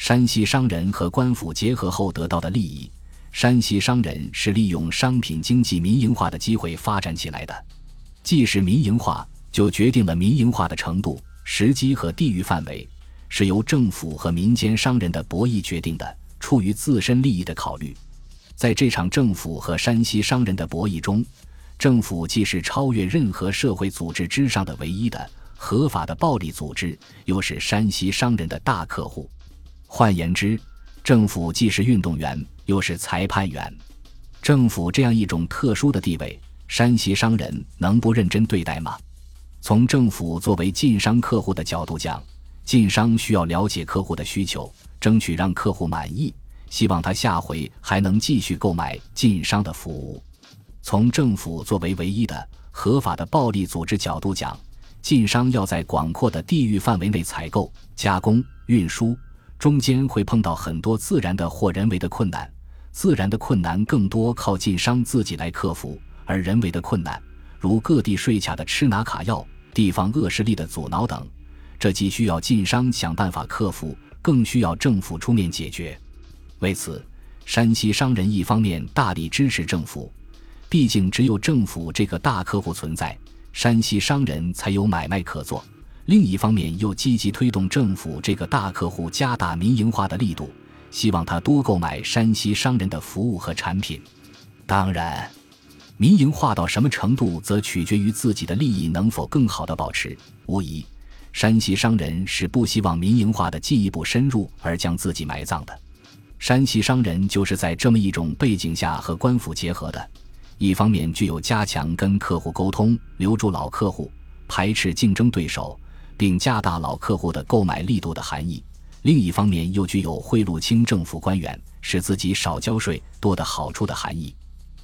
山西商人和官府结合后得到的利益。山西商人是利用商品经济民营化的机会发展起来的。既是民营化，就决定了民营化的程度、时机和地域范围，是由政府和民间商人的博弈决定的，出于自身利益的考虑。在这场政府和山西商人的博弈中，政府既是超越任何社会组织之上的唯一的合法的暴力组织，又是山西商人的大客户。换言之，政府既是运动员，又是裁判员。政府这样一种特殊的地位。山西商人能不认真对待吗？从政府作为晋商客户的角度讲，晋商需要了解客户的需求，争取让客户满意，希望他下回还能继续购买晋商的服务。从政府作为唯一的合法的暴力组织角度讲，晋商要在广阔的地域范围内采购、加工、运输，中间会碰到很多自然的或人为的困难，自然的困难更多靠晋商自己来克服。而人为的困难，如各地税卡的吃拿卡要、地方恶势力的阻挠等，这既需要晋商想办法克服，更需要政府出面解决。为此，山西商人一方面大力支持政府，毕竟只有政府这个大客户存在，山西商人才有买卖可做；另一方面又积极推动政府这个大客户加大民营化的力度，希望他多购买山西商人的服务和产品。当然。民营化到什么程度，则取决于自己的利益能否更好的保持。无疑，山西商人是不希望民营化的进一步深入而将自己埋葬的。山西商人就是在这么一种背景下和官府结合的。一方面具有加强跟客户沟通、留住老客户、排斥竞争对手，并加大老客户的购买力度的含义；另一方面又具有贿赂清政府官员，使自己少交税多的好处的含义。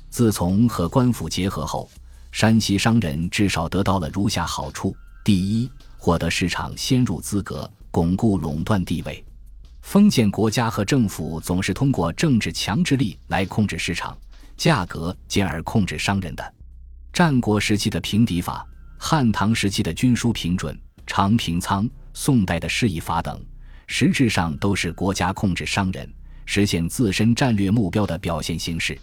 自从和官府结合后，山西商人至少得到了如下好处：第一，获得市场先入资格，巩固垄断地位。封建国家和政府总是通过政治强制力来控制市场价格，进而控制商人的。战国时期的平敌法、汉唐时期的军书平准、长平仓、宋代的市易法等，实质上都是国家控制商人、实现自身战略目标的表现形式。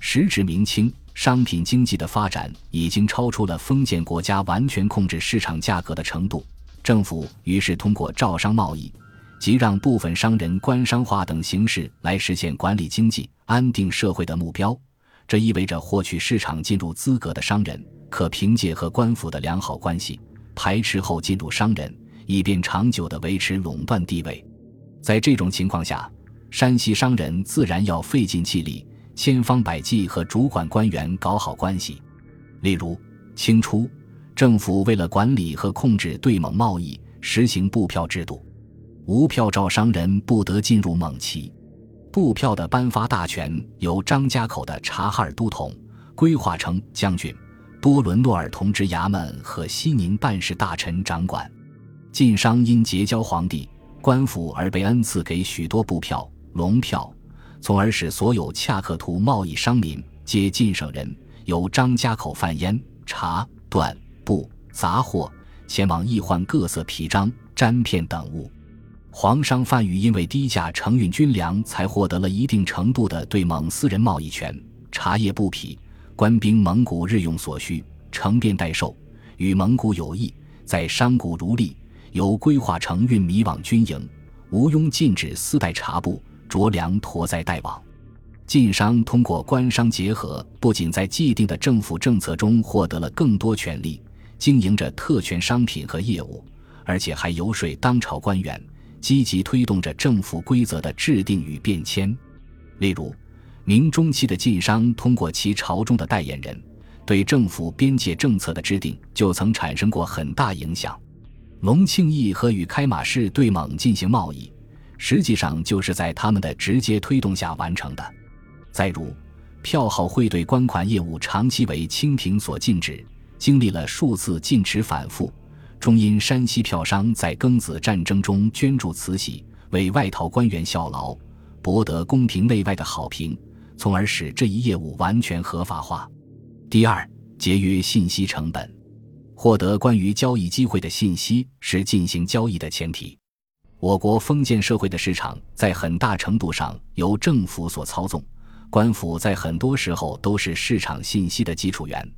时至明清，商品经济的发展已经超出了封建国家完全控制市场价格的程度。政府于是通过招商贸易，即让部分商人官商化等形式来实现管理经济、安定社会的目标。这意味着获取市场进入资格的商人，可凭借和官府的良好关系，排斥后进入商人，以便长久地维持垄断地位。在这种情况下，山西商人自然要费尽气力。千方百计和主管官员搞好关系，例如清初，政府为了管理和控制对蒙贸易，实行布票制度，无票照商人不得进入蒙旗。布票的颁发大权由张家口的察哈尔都统、规划成将军、多伦诺尔同知衙门和西宁办事大臣掌管。晋商因结交皇帝、官府而被恩赐给许多布票、龙票。从而使所有恰克图贸易商民皆晋省人，由张家口贩烟、茶、缎、布、杂货前往易换各色皮章、毡片等物。黄商贩羽因为低价承运军粮，才获得了一定程度的对蒙私人贸易权。茶叶、布匹、官兵蒙古日用所需，成便代售，与蒙古有异。在商贾如利，由规划承运米往军营，吴庸禁止私带茶布。着粮驮载带往，晋商通过官商结合，不仅在既定的政府政策中获得了更多权利，经营着特权商品和业务，而且还游说当朝官员，积极推动着政府规则的制定与变迁。例如，明中期的晋商通过其朝中的代言人，对政府边界政策的制定就曾产生过很大影响。隆庆义和与开马市对蒙进行贸易。实际上就是在他们的直接推动下完成的。再如，票号汇兑官款业务长期为清廷所禁止，经历了数次禁止反复，终因山西票商在庚子战争中捐助慈禧，为外逃官员效劳，博得宫廷内外的好评，从而使这一业务完全合法化。第二，节约信息成本，获得关于交易机会的信息是进行交易的前提。我国封建社会的市场在很大程度上由政府所操纵，官府在很多时候都是市场信息的基础源。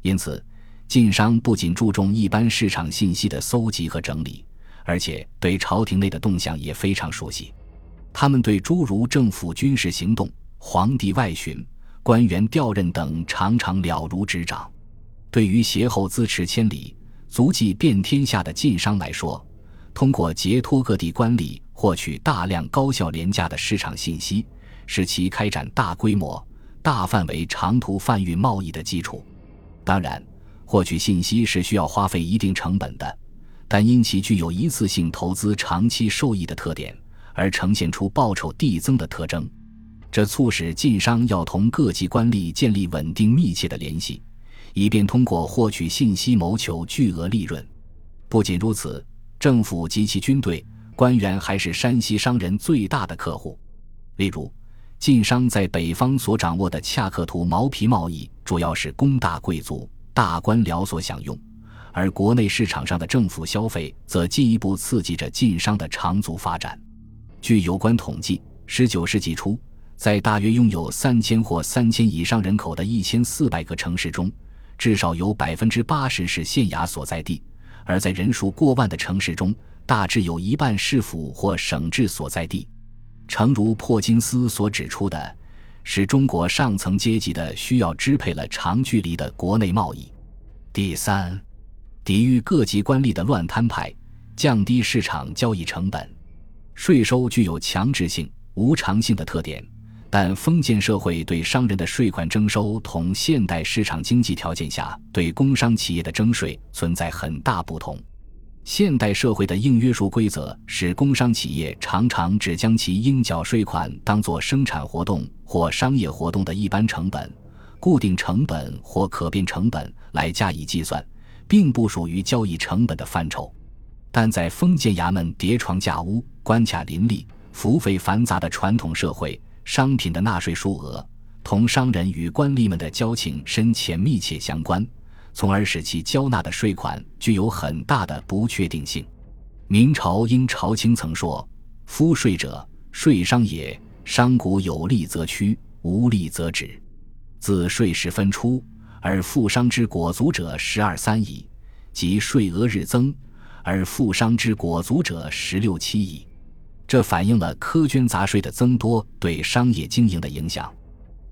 因此，晋商不仅注重一般市场信息的搜集和整理，而且对朝廷内的动向也非常熟悉。他们对诸如政府军事行动、皇帝外巡、官员调任等常常了如指掌。对于携后资持千里、足迹遍天下的晋商来说，通过截托各地官吏获取大量高效廉价的市场信息，是其开展大规模、大范围长途贩运贸易的基础。当然，获取信息是需要花费一定成本的，但因其具有一次性投资长期受益的特点，而呈现出报酬递增的特征。这促使晋商要同各级官吏建立稳定密切的联系，以便通过获取信息谋求巨额利润。不仅如此。政府及其军队官员还是山西商人最大的客户。例如，晋商在北方所掌握的恰克图毛皮贸易，主要是供大贵族、大官僚所享用；而国内市场上的政府消费，则进一步刺激着晋商的长足发展。据有关统计，十九世纪初，在大约拥有三千或三千以上人口的一千四百个城市中，至少有百分之八十是县衙所在地。而在人数过万的城市中，大致有一半市府或省治所在地。诚如珀金斯所指出的，是中国上层阶级的需要支配了长距离的国内贸易。第三，抵御各级官吏的乱摊派，降低市场交易成本。税收具有强制性、无偿性的特点。但封建社会对商人的税款征收同现代市场经济条件下对工商企业的征税存在很大不同。现代社会的硬约束规则使工商企业常常只将其应缴税款当作生产活动或商业活动的一般成本、固定成本或可变成本来加以计算，并不属于交易成本的范畴。但在封建衙门叠床架屋、关卡林立、赋费繁杂的传统社会。商品的纳税数额同商人与官吏们的交情深浅密切相关，从而使其交纳的税款具有很大的不确定性。明朝因朝卿曾说：“夫税者，税商也。商贾有利则趋，无利则止。自税时分出，而富商之果足者十二三矣；即税额日增，而富商之果足者十六七矣。”这反映了苛捐杂税的增多对商业经营的影响。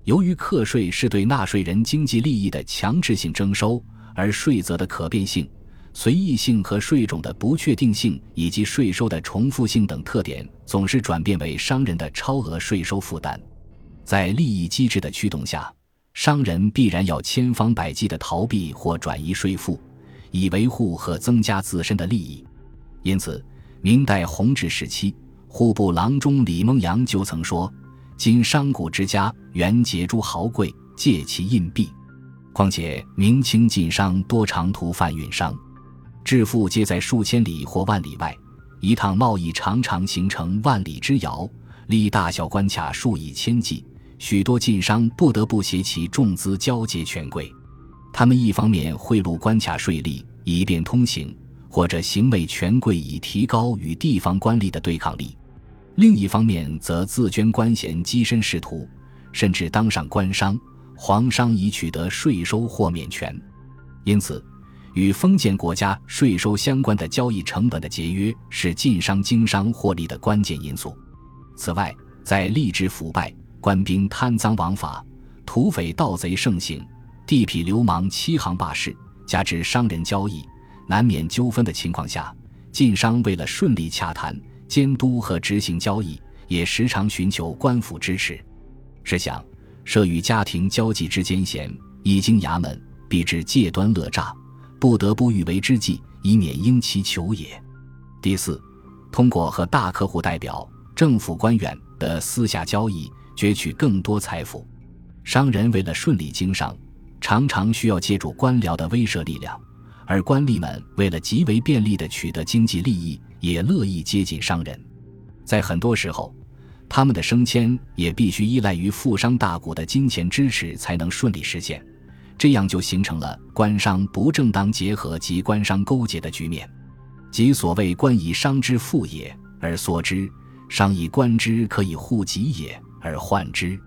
由于课税是对纳税人经济利益的强制性征收，而税则的可变性、随意性和税种的不确定性，以及税收的重复性等特点，总是转变为商人的超额税收负担。在利益机制的驱动下，商人必然要千方百计地逃避或转移税负，以维护和增加自身的利益。因此，明代弘治时期。户部郎中李梦阳就曾说：“今商贾之家，原结诸豪贵，借其印币。况且明清晋商多长途贩运商，致富皆在数千里或万里外。一趟贸易常常形成万里之遥，历大小关卡数以千计。许多晋商不得不携其重资交接权贵。他们一方面贿赂关卡税吏，以便通行；或者行为权贵，以提高与地方官吏的对抗力。”另一方面，则自捐官衔，跻身仕途，甚至当上官商、皇商，以取得税收豁免权。因此，与封建国家税收相关的交易成本的节约，是晋商经商获利的关键因素。此外，在吏治腐败、官兵贪赃枉法、土匪盗贼盛行、地痞流氓欺行霸市，加之商人交易难免纠纷的情况下，晋商为了顺利洽谈。监督和执行交易，也时常寻求官府支持。试想，设与家庭交际之间嫌，一经衙门，必至借端勒诈，不得不欲为之计，以免因其求也。第四，通过和大客户代表、政府官员的私下交易，攫取更多财富。商人为了顺利经商，常常需要借助官僚的威慑力量。而官吏们为了极为便利地取得经济利益，也乐意接近商人。在很多时候，他们的升迁也必须依赖于富商大贾的金钱支持才能顺利实现。这样就形成了官商不正当结合及官商勾结的局面，即所谓“官以商之富也，而缩之，商以官之可以护己也而患之。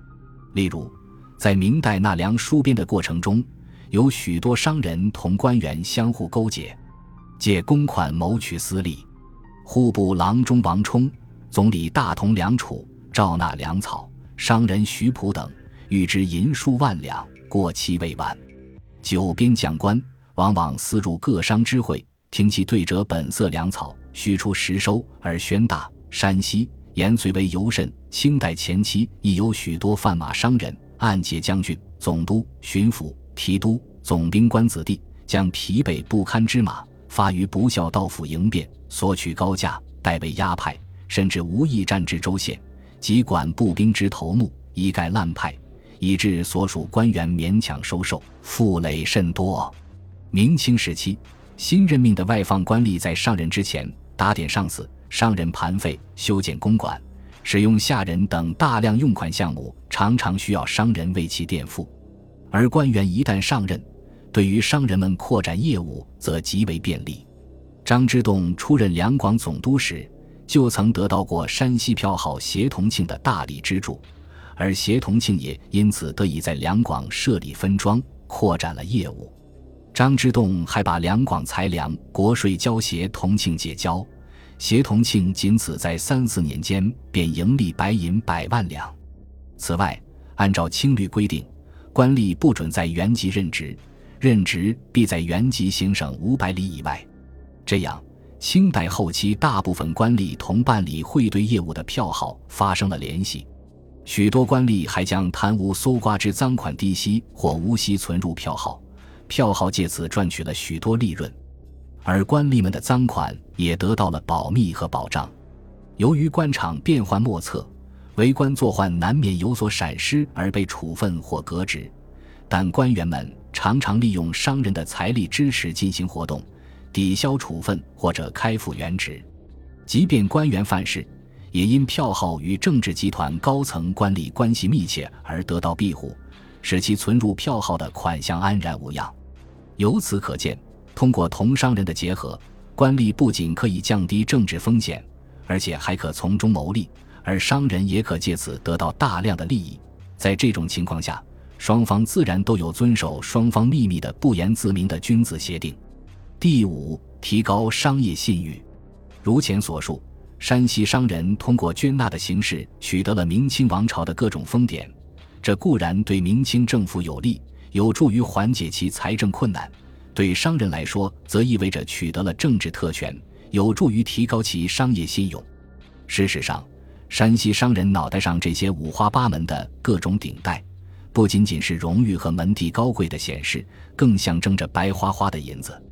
例如，在明代纳粮书编的过程中，有许多商人同官员相互勾结，借公款谋取私利。户部郎中王充、总理大同梁楚赵纳粮草，商人徐普等预支银数万两，过期未完。九边将官往往私入各商之会，听其对折本色粮草，须出实收而宣大。山西延绥为尤甚，清代前期亦有许多贩马商人，暗结将军、总督、巡抚、提督、总兵官子弟，将疲惫不堪之马发于不孝道府迎变，索取高价，代为押派，甚至无意战至州县，即管步兵之头目，一概滥派，以致所属官员勉强收受，负累甚多。明清时期，新任命的外放官吏在上任之前，打点上司。商人盘费、修建公馆、使用下人等大量用款项目，常常需要商人为其垫付。而官员一旦上任，对于商人们扩展业务则极为便利。张之洞出任两广总督时，就曾得到过山西票号协同庆的大力资助，而协同庆也因此得以在两广设立分庄，扩展了业务。张之洞还把两广财粮国税交协同庆结交。协同庆仅此在三四年间便盈利白银百万两。此外，按照清律规定，官吏不准在原籍任职，任职必在原籍行省五百里以外。这样，清代后期大部分官吏同办理汇兑业务的票号发生了联系。许多官吏还将贪污搜刮之赃款低息或无息存入票号，票号借此赚取了许多利润。而官吏们的赃款也得到了保密和保障。由于官场变幻莫测，为官作宦难免有所闪失而被处分或革职，但官员们常常利用商人的财力支持进行活动，抵消处分或者开复原职。即便官员犯事，也因票号与政治集团高层官吏关系密切而得到庇护，使其存入票号的款项安然无恙。由此可见。通过同商人的结合，官吏不仅可以降低政治风险，而且还可从中牟利，而商人也可借此得到大量的利益。在这种情况下，双方自然都有遵守双方秘密的不言自明的君子协定。第五，提高商业信誉。如前所述，山西商人通过捐纳的形式取得了明清王朝的各种封典，这固然对明清政府有利，有助于缓解其财政困难。对商人来说，则意味着取得了政治特权，有助于提高其商业信用。事实上，山西商人脑袋上这些五花八门的各种顶戴，不仅仅是荣誉和门第高贵的显示，更象征着白花花的银子。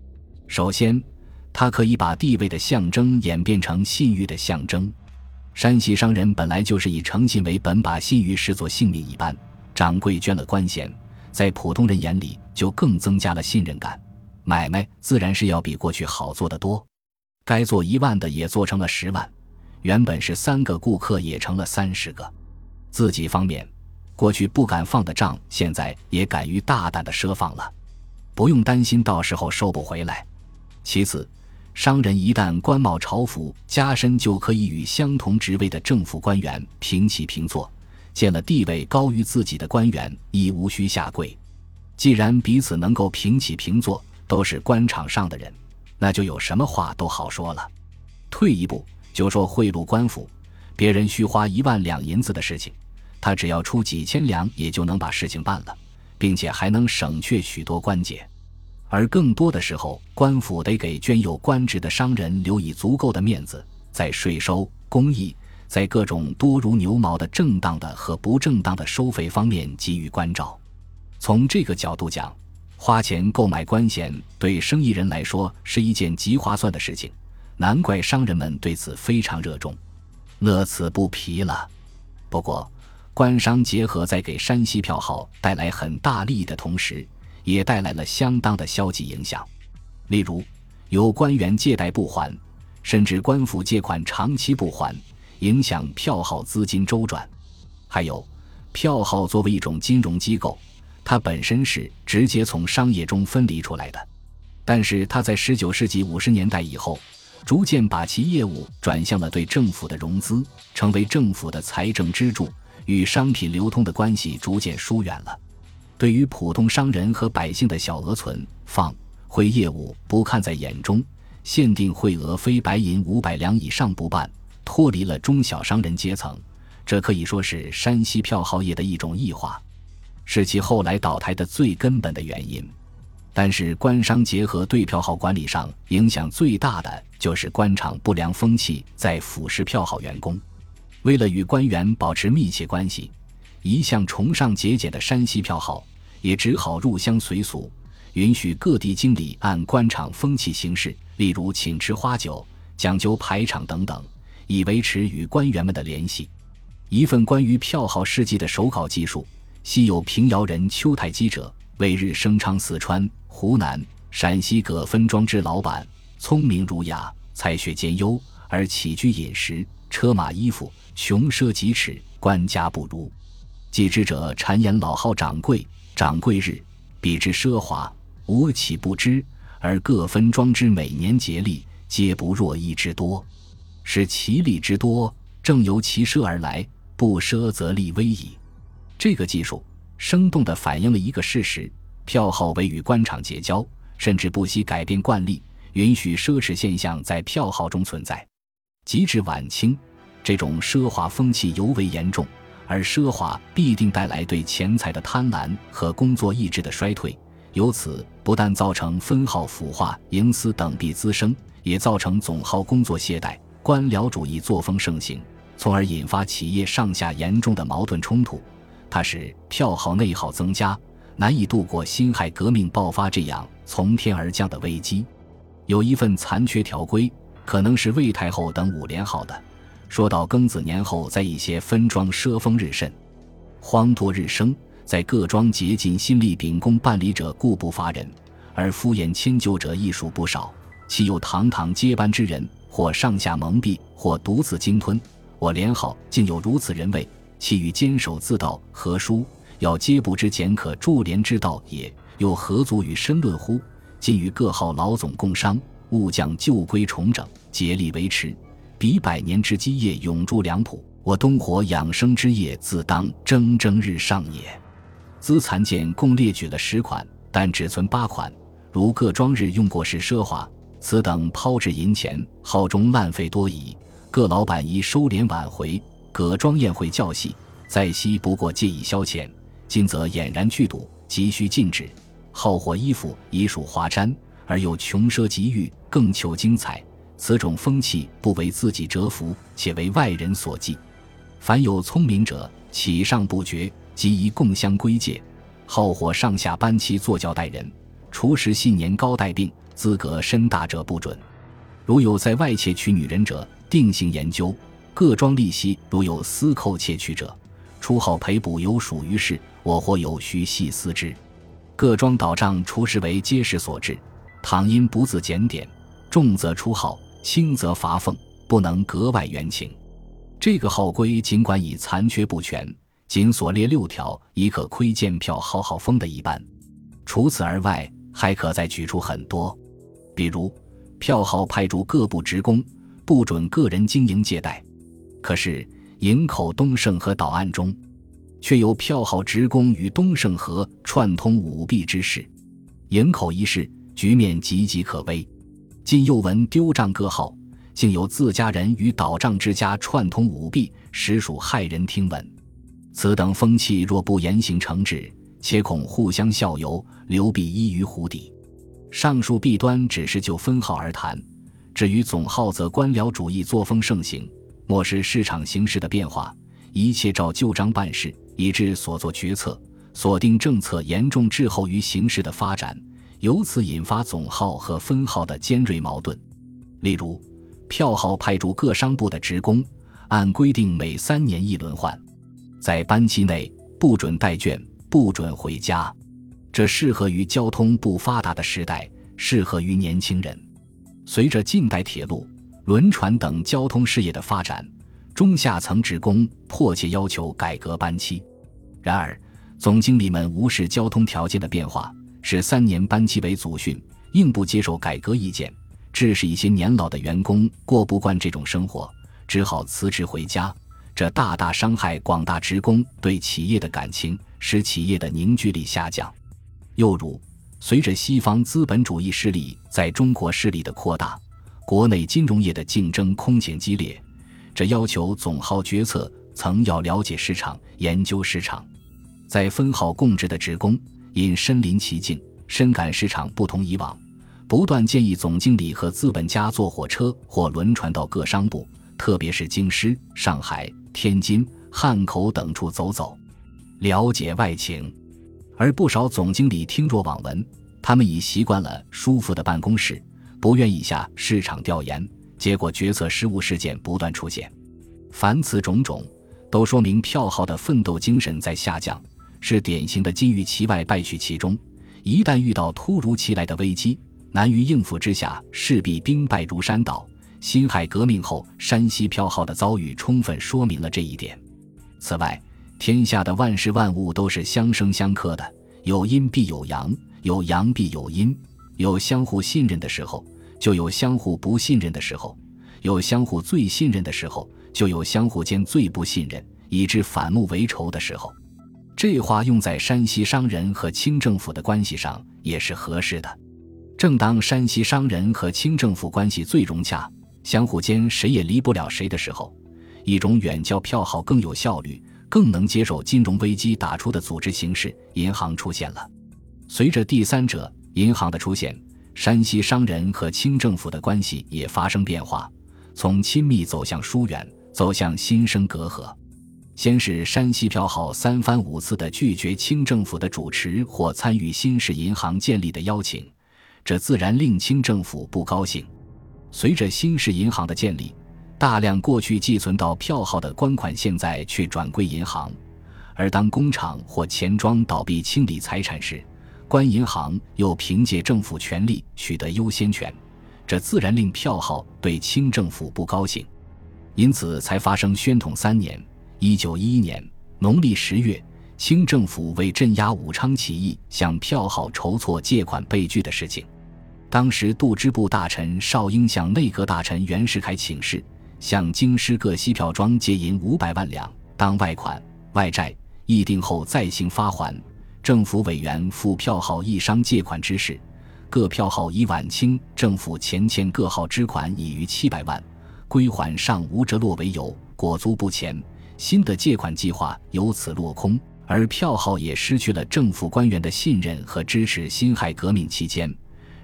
首先，它可以把地位的象征演变成信誉的象征。山西商人本来就是以诚信为本，把信誉视作性命一般。掌柜捐了官衔，在普通人眼里就更增加了信任感。买卖自然是要比过去好做得多，该做一万的也做成了十万，原本是三个顾客也成了三十个。自己方面，过去不敢放的账，现在也敢于大胆的赊放了，不用担心到时候收不回来。其次，商人一旦官帽朝服加身，就可以与相同职位的政府官员平起平坐，见了地位高于自己的官员亦无需下跪。既然彼此能够平起平坐，都是官场上的人，那就有什么话都好说了。退一步就说贿赂官府，别人需花一万两银子的事情，他只要出几千两，也就能把事情办了，并且还能省却许多关节。而更多的时候，官府得给捐有官职的商人留以足够的面子，在税收、公益，在各种多如牛毛的正当的和不正当的收费方面给予关照。从这个角度讲。花钱购买官衔，对生意人来说是一件极划算的事情，难怪商人们对此非常热衷，乐此不疲了。不过，官商结合在给山西票号带来很大利益的同时，也带来了相当的消极影响。例如，有官员借贷不还，甚至官府借款长期不还，影响票号资金周转；还有，票号作为一种金融机构。它本身是直接从商业中分离出来的，但是它在十九世纪五十年代以后，逐渐把其业务转向了对政府的融资，成为政府的财政支柱，与商品流通的关系逐渐疏远了。对于普通商人和百姓的小额存放汇业务不看在眼中，限定汇额非白银五百两以上不办，脱离了中小商人阶层。这可以说是山西票号业的一种异化，是其后来倒台的最根本的原因。但是，官商结合对票号管理上影响最大的，就是官场不良风气在腐蚀票号员工。为了与官员保持密切关系，一向崇尚节俭的山西票号也只好入乡随俗，允许各地经理按官场风气行事，例如请吃花酒、讲究排场等等，以维持与官员们的联系。一份关于票号事迹的手稿记述：昔有平遥人邱太基者，为日声昌四川。湖南、陕西各分庄之老板，聪明儒雅，才学兼优，而起居饮食、车马衣服，穷奢极侈，官家不如。记之者谗言老号掌柜，掌柜日，比之奢华，吾岂不知？而各分庄之每年节例，皆不若一之多，是其利之多，正由其奢而来，不奢则利微矣。这个技术生动地反映了一个事实。票号为与官场结交，甚至不惜改变惯例，允许奢侈现象在票号中存在。及至晚清，这种奢华风气尤为严重，而奢华必定带来对钱财的贪婪和工作意志的衰退，由此不但造成分号腐化、营私等弊滋生，也造成总号工作懈怠、官僚主义作风盛行，从而引发企业上下严重的矛盾冲突。它使票号内耗增加。难以度过辛亥革命爆发这样从天而降的危机。有一份残缺条规，可能是魏太后等五连号的，说到庚子年后，在一些分庄奢风日甚，荒多日生，在各庄竭尽心力秉公办理者，固不乏人，而敷衍迁就者亦数不少。其有堂堂接班之人，或上下蒙蔽，或独自鲸吞。我连号竟有如此人位，其与坚守自盗何殊？要皆不知简可助廉之道也，又何足与深论乎？今与各号老总共商，务将旧规重整，竭力维持，彼百年之基业永驻良朴。我东火养生之业自当蒸蒸日上也。资残件共列举了十款，但只存八款，如各庄日用过时奢华，此等抛掷银钱，号中烂费多矣。各老板宜收敛挽回。葛庄宴会较细，在昔不过借以消遣。今则俨然剧赌，急需禁止。好火衣服已属华瞻，而又穷奢极欲，更求精彩。此种风气不为自己折服，且为外人所忌。凡有聪明者，起上不绝，即宜共相归戒。好货上下班期坐轿待人，除时信年高带病，资格深大者不准。如有在外窃取女人者，定性研究。各庄利息如有私扣窃取者，出号赔补有属于事。我或有需细思之，各庄倒账除时为皆是所致，倘因不自检点，重则出号，轻则罚俸，不能格外援请。这个号规尽管已残缺不全，仅所列六条已可窥见票号号风的一半。除此而外，还可再举出很多，比如票号派驻各部职工，不准个人经营借贷。可是营口东胜和岛岸中。却有票号职工与东胜河串通舞弊之事，营口一事局面岌岌可危。今又闻丢账各号，竟有自家人与倒账之家串通舞弊，实属骇人听闻。此等风气若不严刑惩治，且恐互相效尤，流弊依于湖底。上述弊端只是就分号而谈，至于总号，则官僚主义作风盛行，漠视市场形势的变化，一切照旧章办事。以致所作决策、锁定政策严重滞后于形势的发展，由此引发总号和分号的尖锐矛盾。例如，票号派驻各商部的职工，按规定每三年一轮换，在班期内不准带卷，不准回家。这适合于交通不发达的时代，适合于年轻人。随着近代铁路、轮船等交通事业的发展。中下层职工迫切要求改革班期，然而总经理们无视交通条件的变化，是三年班期为祖训，硬不接受改革意见，致使一些年老的员工过不惯这种生活，只好辞职回家。这大大伤害广大职工对企业的感情，使企业的凝聚力下降。又如，随着西方资本主义势力在中国势力的扩大，国内金融业的竞争空前激烈，这要求总号决策层要了解市场、研究市场，在分号供职的职工因身临其境、深感市场不同以往，不断建议总经理和资本家坐火车或轮船到各商部，特别是京师、上海。天津、汉口等处走走，了解外情，而不少总经理听若罔闻。他们已习惯了舒服的办公室，不愿意下市场调研，结果决策失误事件不断出现。凡此种种，都说明票号的奋斗精神在下降，是典型的金玉其外，败絮其中。一旦遇到突如其来的危机，难于应付之下，势必兵败如山倒。辛亥革命后，山西票号的遭遇充分说明了这一点。此外，天下的万事万物都是相生相克的，有阴必有阳，有阳必有阴。有相互信任的时候，就有相互不信任的时候；有相互最信任的时候，就有相互间最不信任，以致反目为仇的时候。这话用在山西商人和清政府的关系上也是合适的。正当山西商人和清政府关系最融洽。相互间谁也离不了谁的时候，一种远较票号更有效率、更能接受金融危机打出的组织形式——银行出现了。随着第三者银行的出现，山西商人和清政府的关系也发生变化，从亲密走向疏远，走向心生隔阂。先是山西票号三番五次的拒绝清政府的主持或参与新式银行建立的邀请，这自然令清政府不高兴。随着新式银行的建立，大量过去寄存到票号的官款现在却转归银行，而当工厂或钱庄倒闭清理财产时，官银行又凭借政府权力取得优先权，这自然令票号对清政府不高兴，因此才发生宣统三年（一九一一年）农历十月，清政府为镇压武昌起义，向票号筹措借款被拒的事情。当时，度支部大臣邵英向内阁大臣袁世凯请示，向京师各西票庄借银五百万两当外款、外债，议定后再行发还。政府委员赴票号一商借款之事，各票号以晚清政府前欠各号支款已逾七百万，归还尚无着落为由，裹足不前，新的借款计划由此落空，而票号也失去了政府官员的信任和支持。辛亥革命期间。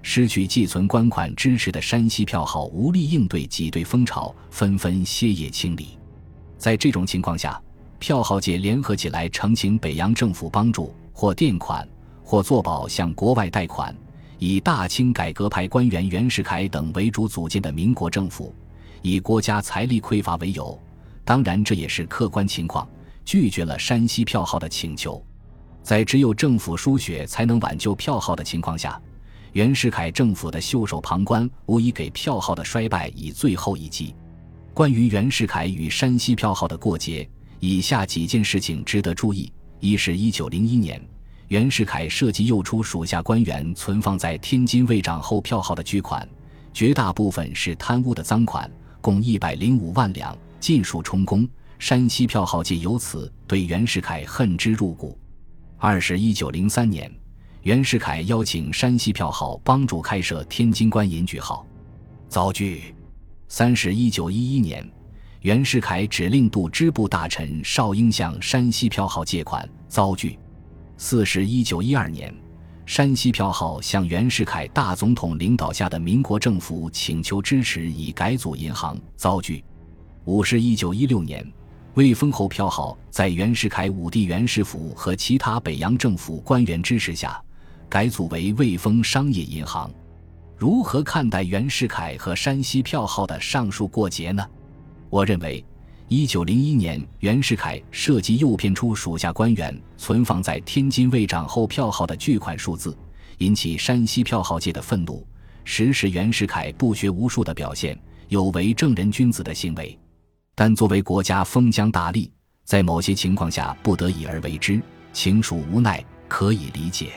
失去寄存官款支持的山西票号无力应对挤兑风潮，纷纷歇业清理。在这种情况下，票号界联合起来，呈请北洋政府帮助，或垫款，或作保向国外贷款。以大清改革派官员袁世凯等为主组建的民国政府，以国家财力匮乏为由，当然这也是客观情况，拒绝了山西票号的请求。在只有政府输血才能挽救票号的情况下。袁世凯政府的袖手旁观，无疑给票号的衰败以最后一击。关于袁世凯与山西票号的过节，以下几件事情值得注意：一是1901年，袁世凯设计诱出属下官员存放在天津卫长后票号的巨款，绝大部分是贪污的赃款，共105万两，尽数充公。山西票号界由此对袁世凯恨之入骨。二是1903年。袁世凯邀请山西票号帮助开设天津官银局号，遭拒。三是一九一一年，袁世凯指令度支部大臣邵英向山西票号借款，遭拒。四是一九一二年，山西票号向袁世凯大总统领导下的民国政府请求支持以改组银行，遭拒。五是一九一六年。魏丰侯票号在袁世凯武帝袁世甫和其他北洋政府官员支持下。改组为魏丰商业银行，如何看待袁世凯和山西票号的上述过节呢？我认为，一九零一年袁世凯设计诱骗出属下官员存放在天津卫长后票号的巨款数字，引起山西票号界的愤怒，实是袁世凯不学无术的表现，有违正人君子的行为。但作为国家封疆大吏，在某些情况下不得已而为之，情属无奈，可以理解。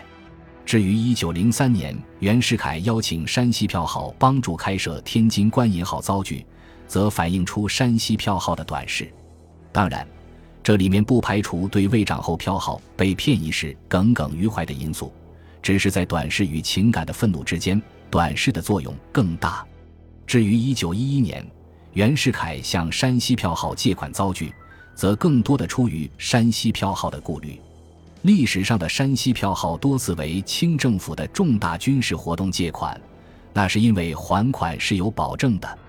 至于一九零三年，袁世凯邀请山西票号帮助开设天津官银号遭拒，则反映出山西票号的短视。当然，这里面不排除对魏长后票号被骗一事耿耿于怀的因素，只是在短视与情感的愤怒之间，短视的作用更大。至于一九一一年，袁世凯向山西票号借款遭拒，则更多的出于山西票号的顾虑。历史上的山西票号多次为清政府的重大军事活动借款，那是因为还款是有保证的。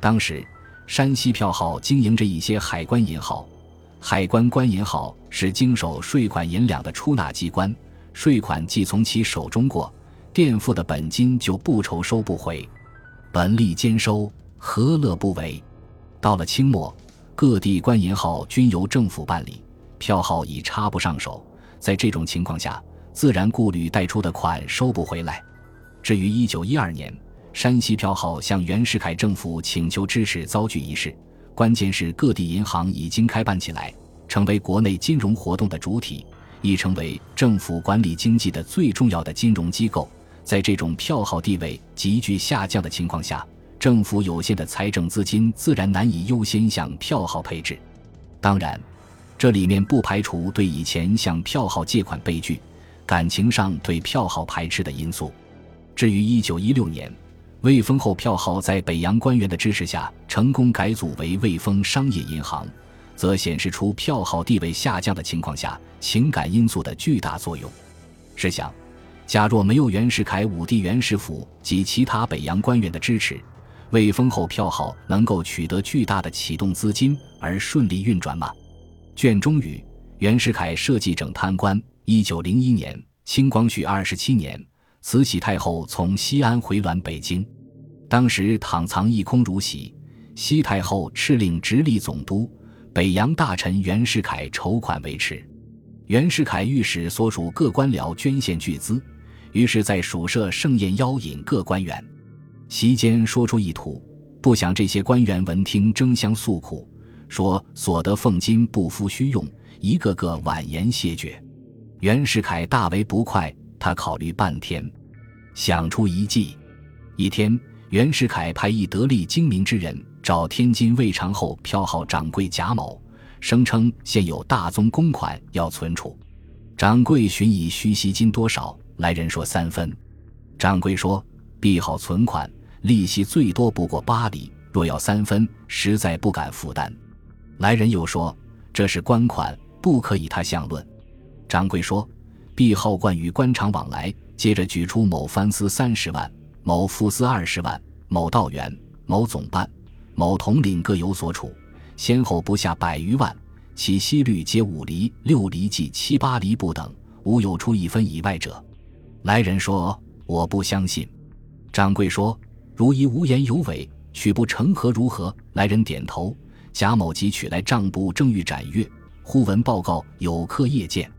当时，山西票号经营着一些海关银号，海关关银号是经手税款银两的出纳机关，税款既从其手中过，垫付的本金就不愁收不回，本利兼收，何乐不为？到了清末，各地官银号均由政府办理，票号已插不上手。在这种情况下，自然顾虑贷出的款收不回来。至于一九一二年山西票号向袁世凯政府请求支持遭拒一事，关键是各地银行已经开办起来，成为国内金融活动的主体，已成为政府管理经济的最重要的金融机构。在这种票号地位急剧下降的情况下，政府有限的财政资金自然难以优先向票号配置。当然。这里面不排除对以前向票号借款被拒、感情上对票号排斥的因素。至于一九一六年，魏丰后票号在北洋官员的支持下成功改组为魏丰商业银行，则显示出票号地位下降的情况下情感因素的巨大作用。试想，假若没有袁世凯武帝袁世甫及其他北洋官员的支持，魏丰后票号能够取得巨大的启动资金而顺利运转吗？卷中语：袁世凯设计整贪官。一九零一年，清光绪二十七年，慈禧太后从西安回銮北京，当时躺藏一空如洗，西太后敕令直隶总督、北洋大臣袁世凯筹款维持。袁世凯御史所属各官僚捐献巨资，于是，在署设盛宴邀引各官员，席间说出意图，不想这些官员闻听，争相诉苦。说所得俸金不敷虚用，一个个婉言谢绝。袁世凯大为不快，他考虑半天，想出一计。一天，袁世凯派一得力精明之人找天津魏长后票号掌柜贾某，声称现有大宗公款要存储。掌柜询以虚息金多少，来人说三分。掌柜说：“币号存款利息最多不过八厘，若要三分，实在不敢负担。”来人又说：“这是官款，不可以他相论。”掌柜说：“毕浩惯与官场往来，接着举出某藩司三十万，某副司二十万，某道员、某总办、某统领各有所处，先后不下百余万，其息率皆五厘、六厘计七八厘不等，无有出一分以外者。”来人说：“我不相信。”掌柜说：“如一无言有伪，取不成何如何？”来人点头。贾某即取来账簿，正欲展阅，忽闻报告有客夜见。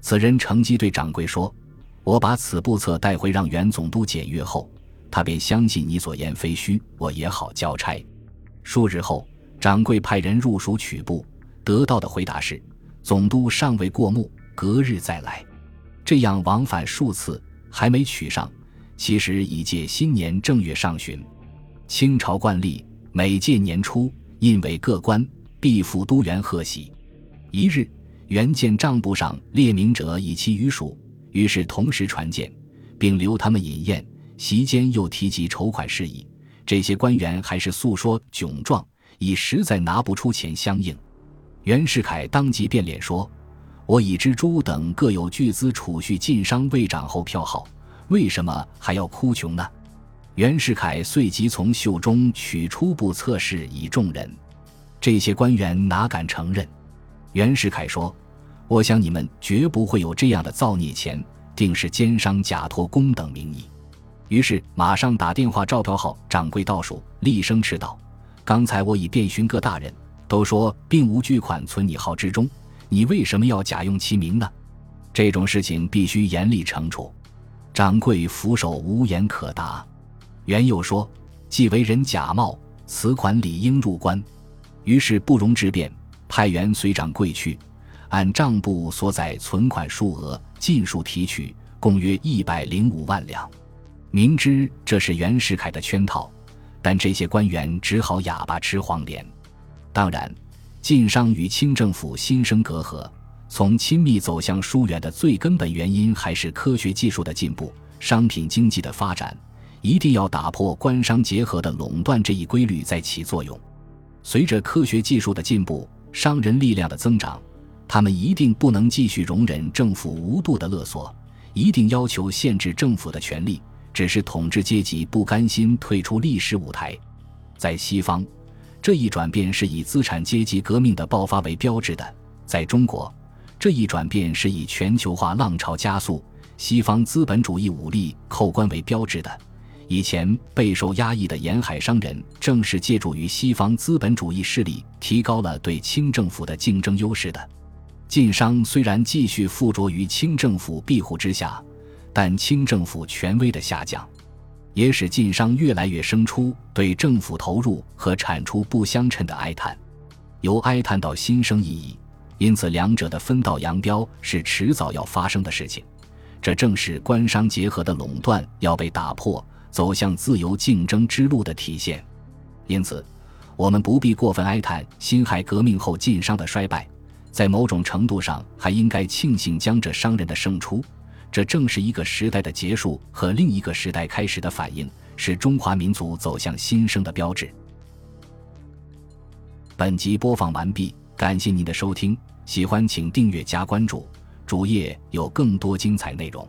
此人乘机对掌柜说：“我把此簿册带回，让袁总督检阅后，他便相信你所言非虚，我也好交差。”数日后，掌柜派人入署取簿，得到的回答是：“总督尚未过目，隔日再来。”这样往返数次，还没取上，其实已届新年正月上旬。清朝惯例，每届年初。印为各官必赴都园贺喜，一日，原见账簿上列明者以其余数，于是同时传见，并留他们饮宴。席间又提及筹款事宜，这些官员还是诉说窘状，已实在拿不出钱相应。袁世凯当即变脸说：“我已知诸等各有巨资储蓄晋商未涨后票号，为什么还要哭穷呢？”袁世凯遂即从袖中取出部测试以众人，这些官员哪敢承认？袁世凯说：“我想你们绝不会有这样的造孽钱，定是奸商假托公等名义。”于是马上打电话赵票号掌柜倒数，厉声斥道：“刚才我已遍询各大人，都说并无巨款存你号之中，你为什么要假用其名呢？这种事情必须严厉惩处。”掌柜俯首无言可答。袁又说：“既为人假冒，此款理应入关。”于是不容置辩，派员随掌柜去，按账簿所载存款数额尽数提取，共约一百零五万两。明知这是袁世凯的圈套，但这些官员只好哑巴吃黄连。当然，晋商与清政府心生隔阂，从亲密走向疏远的最根本原因还是科学技术的进步、商品经济的发展。一定要打破官商结合的垄断这一规律，在起作用。随着科学技术的进步，商人力量的增长，他们一定不能继续容忍政府无度的勒索，一定要求限制政府的权利。只是统治阶级不甘心退出历史舞台。在西方，这一转变是以资产阶级革命的爆发为标志的；在中国，这一转变是以全球化浪潮加速、西方资本主义武力扣关为标志的。以前备受压抑的沿海商人，正是借助于西方资本主义势力，提高了对清政府的竞争优势的。晋商虽然继续附着于清政府庇护之下，但清政府权威的下降，也使晋商越来越生出对政府投入和产出不相称的哀叹，由哀叹到心生异议。因此，两者的分道扬镳是迟早要发生的事情。这正是官商结合的垄断要被打破。走向自由竞争之路的体现，因此，我们不必过分哀叹辛亥革命后晋商的衰败，在某种程度上还应该庆幸江浙商人的胜出。这正是一个时代的结束和另一个时代开始的反应，是中华民族走向新生的标志。本集播放完毕，感谢您的收听，喜欢请订阅加关注，主页有更多精彩内容。